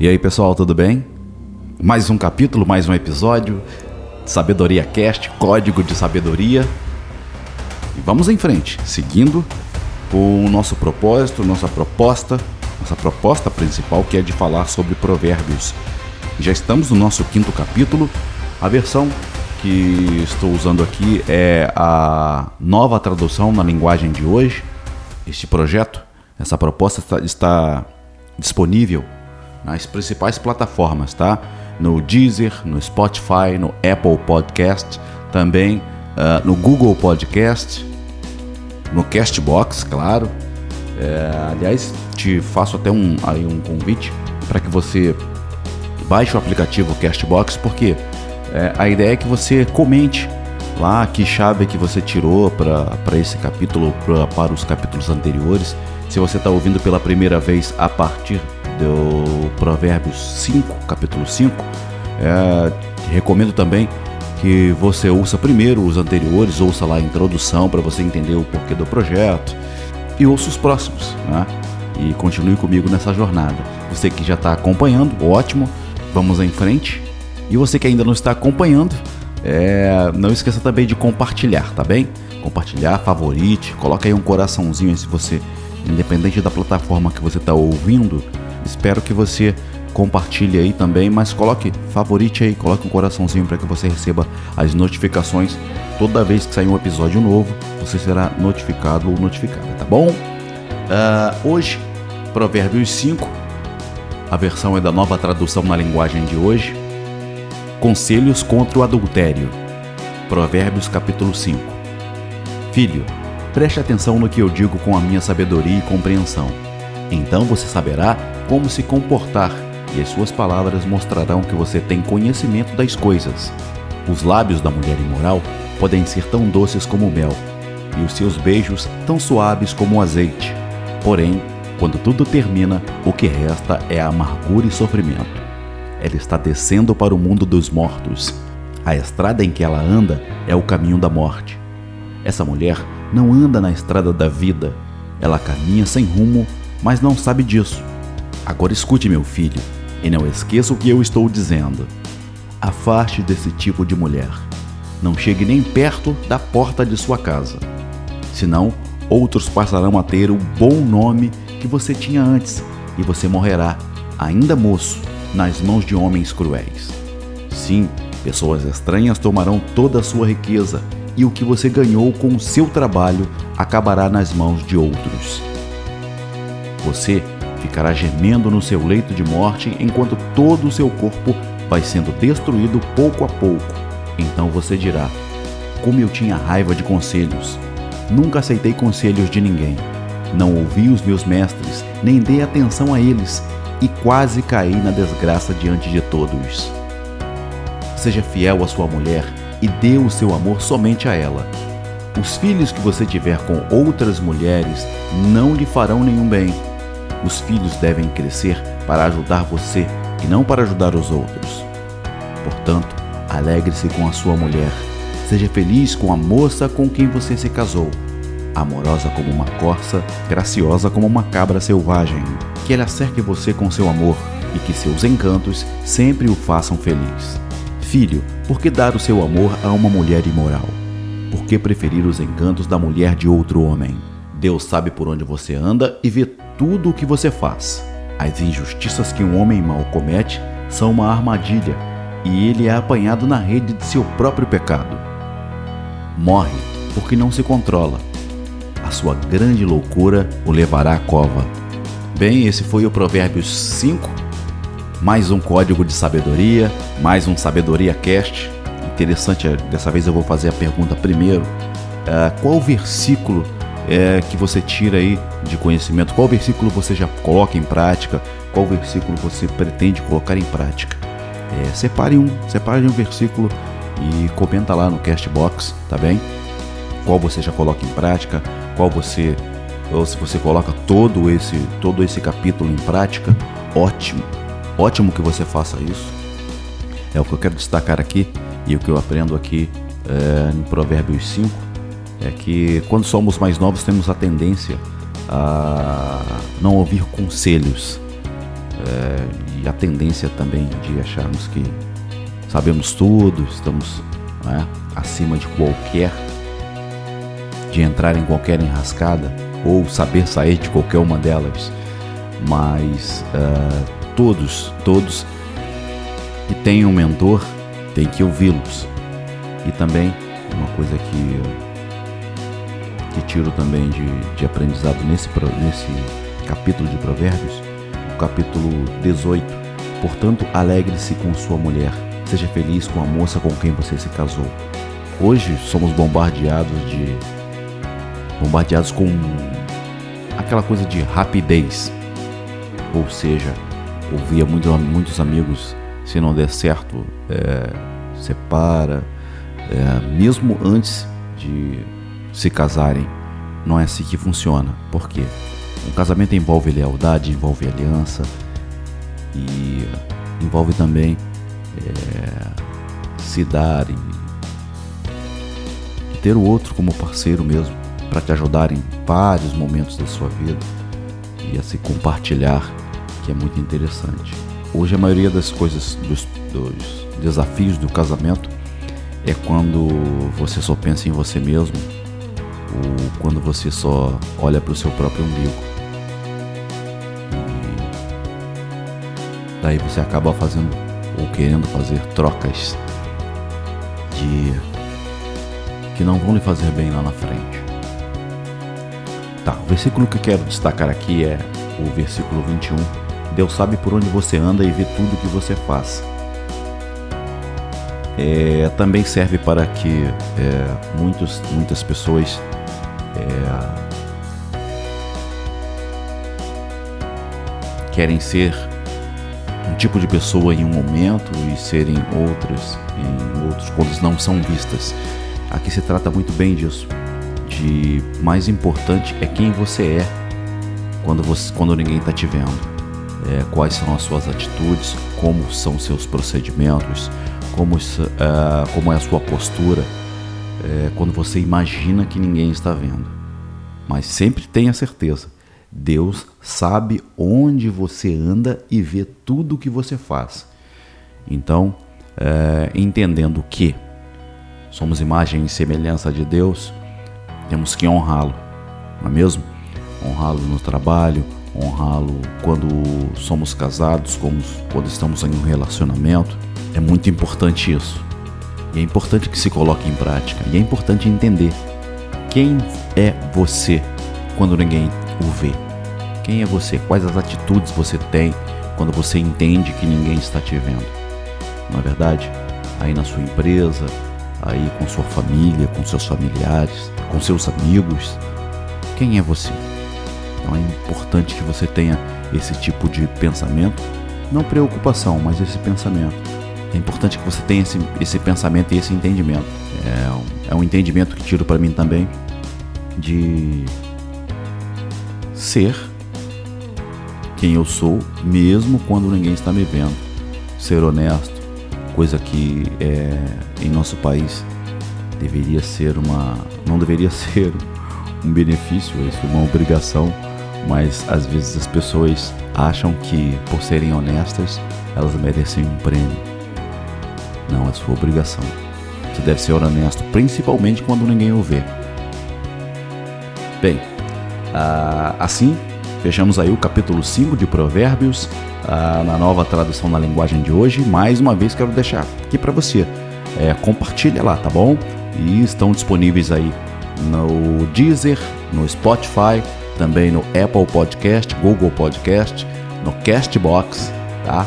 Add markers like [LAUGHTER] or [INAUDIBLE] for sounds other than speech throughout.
E aí, pessoal, tudo bem? Mais um capítulo, mais um episódio. Sabedoria Cast, código de sabedoria. E vamos em frente, seguindo o nosso propósito, nossa proposta, nossa proposta principal, que é de falar sobre provérbios. Já estamos no nosso quinto capítulo. A versão que estou usando aqui é a nova tradução na linguagem de hoje. Este projeto, essa proposta está, está disponível nas principais plataformas, tá? No Deezer, no Spotify, no Apple Podcast, também uh, no Google Podcast, no Castbox, claro. É, aliás, te faço até um, aí um convite para que você baixe o aplicativo Castbox, porque é, a ideia é que você comente lá que chave que você tirou para esse capítulo, pra, para os capítulos anteriores. Se você está ouvindo pela primeira vez a partir do Provérbios 5, capítulo 5, é, recomendo também que você ouça primeiro os anteriores, ouça lá a introdução para você entender o porquê do projeto e ouça os próximos, né? E continue comigo nessa jornada. Você que já está acompanhando, ótimo, vamos em frente. E você que ainda não está acompanhando, é, não esqueça também de compartilhar, tá bem? Compartilhar, favorite, coloca aí um coraçãozinho aí se você, independente da plataforma que você está ouvindo, espero que você compartilhe aí também, mas coloque favorite aí, coloque um coraçãozinho para que você receba as notificações. Toda vez que sair um episódio novo, você será notificado ou notificada, tá bom? Uh, hoje, Provérbios 5, a versão é da nova tradução na linguagem de hoje. Conselhos contra o adultério. Provérbios capítulo 5. Filho, preste atenção no que eu digo com a minha sabedoria e compreensão. Então você saberá como se comportar e as suas palavras mostrarão que você tem conhecimento das coisas. Os lábios da mulher imoral podem ser tão doces como o mel, e os seus beijos tão suaves como o azeite. Porém, quando tudo termina, o que resta é amargura e sofrimento. Ela está descendo para o mundo dos mortos. A estrada em que ela anda é o caminho da morte. Essa mulher não anda na estrada da vida. Ela caminha sem rumo, mas não sabe disso. Agora escute, meu filho, e não esqueça o que eu estou dizendo. Afaste desse tipo de mulher. Não chegue nem perto da porta de sua casa. Senão, outros passarão a ter o bom nome que você tinha antes e você morrerá, ainda moço, nas mãos de homens cruéis. Sim, pessoas estranhas tomarão toda a sua riqueza e o que você ganhou com o seu trabalho acabará nas mãos de outros. Você ficará gemendo no seu leito de morte enquanto todo o seu corpo vai sendo destruído pouco a pouco. Então você dirá: Como eu tinha raiva de conselhos! Nunca aceitei conselhos de ninguém. Não ouvi os meus mestres, nem dei atenção a eles, e quase caí na desgraça diante de todos. Seja fiel à sua mulher e dê o seu amor somente a ela. Os filhos que você tiver com outras mulheres não lhe farão nenhum bem os filhos devem crescer para ajudar você e não para ajudar os outros. Portanto, alegre-se com a sua mulher. Seja feliz com a moça com quem você se casou. Amorosa como uma corça, graciosa como uma cabra selvagem. Que ela cerque você com seu amor e que seus encantos sempre o façam feliz. Filho, por que dar o seu amor a uma mulher imoral? Por que preferir os encantos da mulher de outro homem? Deus sabe por onde você anda e vê tudo o que você faz. As injustiças que um homem mau comete são uma armadilha e ele é apanhado na rede de seu próprio pecado. Morre porque não se controla. A sua grande loucura o levará à cova. Bem, esse foi o Provérbios 5. Mais um código de sabedoria, mais um Sabedoria Cast. Interessante, dessa vez eu vou fazer a pergunta primeiro. Uh, qual versículo é, que você tira aí de conhecimento? Qual versículo você já coloca em prática? Qual versículo você pretende colocar em prática? É, separe um, separe um versículo e comenta lá no Castbox, tá bem? Qual você já coloca em prática? Qual você ou se você coloca todo esse todo esse capítulo em prática, ótimo, ótimo que você faça isso. É o que eu quero destacar aqui e o que eu aprendo aqui é, em Provérbios 5 é que quando somos mais novos temos a tendência a não ouvir conselhos. é, e a tendência também de acharmos que sabemos tudo, estamos né, acima de qualquer, de entrar em qualquer enrascada ou saber sair de qualquer uma delas, mas uh, todos, todos que têm um mentor têm que ouvi-los. E também uma coisa que que tiro também de, de aprendizado nesse, nesse capítulo de Provérbios, o capítulo 18. Portanto, alegre-se com sua mulher, seja feliz com a moça com quem você se casou. Hoje somos bombardeados de bombardeados com aquela coisa de rapidez. Ou seja, ouvia muito, muitos amigos, se não der certo, é, separa, é, mesmo antes de se casarem. Não é assim que funciona. Por quê? Um casamento envolve lealdade, envolve aliança e envolve também é, se dar e, ter o outro como parceiro mesmo para te ajudar em vários momentos da sua vida e a se compartilhar, que é muito interessante. Hoje a maioria das coisas, dos, dos desafios do casamento é quando você só pensa em você mesmo ou quando você só olha para o seu próprio umbigo. E daí você acaba fazendo ou querendo fazer trocas de que não vão lhe fazer bem lá na frente. Tá, o versículo que eu quero destacar aqui é o versículo 21. Deus sabe por onde você anda e vê tudo que você faz. É, também serve para que é, muitos, muitas pessoas é, querem ser um tipo de pessoa em um momento e serem outras em outros quando não são vistas. Aqui se trata muito bem disso. De mais importante é quem você é quando você quando ninguém está te vendo. É, quais são as suas atitudes, como são seus procedimentos, como, uh, como é a sua postura é, quando você imagina que ninguém está vendo. Mas sempre tenha certeza, Deus sabe onde você anda e vê tudo o que você faz. Então, é, entendendo que somos imagem e semelhança de Deus, temos que honrá-lo, não é mesmo? Honrá-lo no trabalho, honrá-lo quando somos casados, quando estamos em um relacionamento. É muito importante isso. E é importante que se coloque em prática. E é importante entender quem é você quando ninguém o vê. Quem é você? Quais as atitudes você tem quando você entende que ninguém está te vendo? Na é verdade, aí na sua empresa, aí com sua família, com seus familiares, com seus amigos, quem é você? Então é importante que você tenha esse tipo de pensamento, não preocupação, mas esse pensamento é importante que você tenha esse, esse pensamento e esse entendimento. É um, é um entendimento que tiro para mim também de ser quem eu sou, mesmo quando ninguém está me vendo. Ser honesto, coisa que é, em nosso país deveria ser uma. não deveria [LAUGHS] ser um benefício, é uma obrigação, mas às vezes as pessoas acham que por serem honestas elas merecem um prêmio. Não, é sua obrigação. Você deve ser honesto, principalmente quando ninguém o vê. Bem, uh, assim fechamos aí o capítulo 5 de Provérbios uh, na nova tradução na linguagem de hoje. Mais uma vez quero deixar aqui para você. É, compartilha lá, tá bom? E estão disponíveis aí no Deezer, no Spotify, também no Apple Podcast, Google Podcast, no Castbox, tá?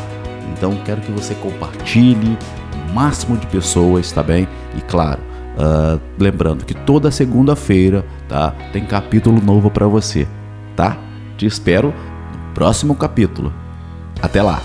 Então quero que você compartilhe, máximo de pessoas, tá bem? E claro, uh, lembrando que toda segunda-feira, tá? Tem capítulo novo para você, tá? Te espero no próximo capítulo. Até lá!